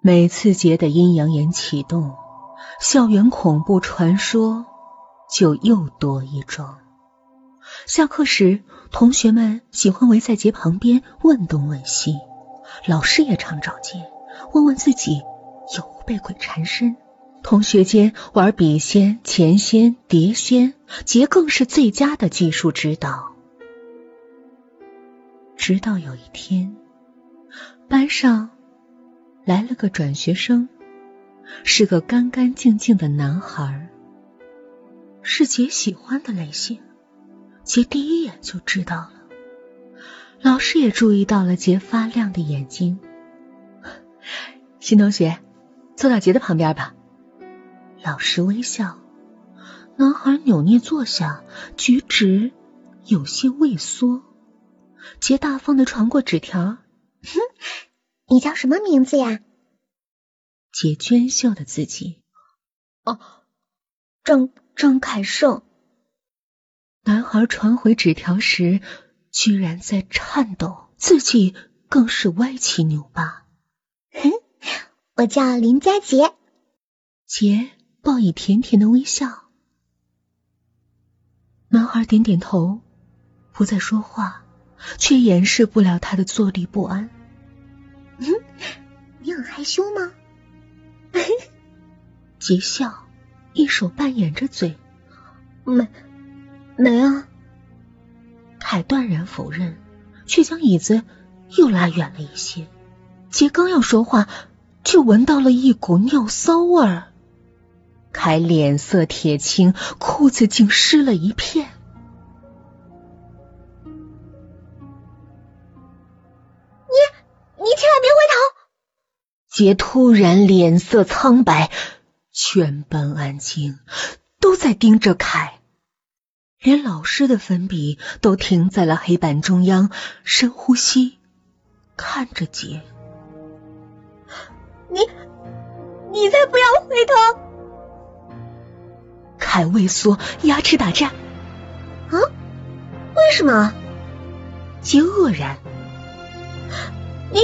每次杰的阴阳眼启动，校园恐怖传说就又多一桩。下课时，同学们喜欢围在杰旁边问东问西，老师也常找杰问问自己有无被鬼缠身。同学间玩笔仙、钱仙、碟仙，杰更是最佳的技术指导。直到有一天，班上来了个转学生，是个干干净净的男孩，是杰喜欢的类型。杰第一眼就知道了，老师也注意到了杰发亮的眼睛。新同学，坐到杰的旁边吧。老师微笑，男孩扭捏坐下，举止有些畏缩。杰大方的传过纸条：“哼，你叫什么名字呀？”杰娟秀的自己：“哦，张张凯盛。”男孩传回纸条时，居然在颤抖，字迹更是歪七扭八。哼，我叫林佳杰。杰报以甜甜的微笑。男孩点点头，不再说话，却掩饰不了他的坐立不安。害羞吗？杰笑，一手扮演着嘴。没。没啊！凯断然否认，却将椅子又拉远了一些。杰刚要说话，就闻到了一股尿骚味儿。凯脸色铁青，裤子竟湿了一片。杰突然脸色苍白，全班安静，都在盯着凯。连老师的粉笔都停在了黑板中央，深呼吸，看着杰。你，你才不要回头！凯畏缩，牙齿打颤。啊？为什么？杰愕然。你，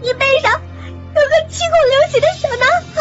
你背上有个七孔流血的小男。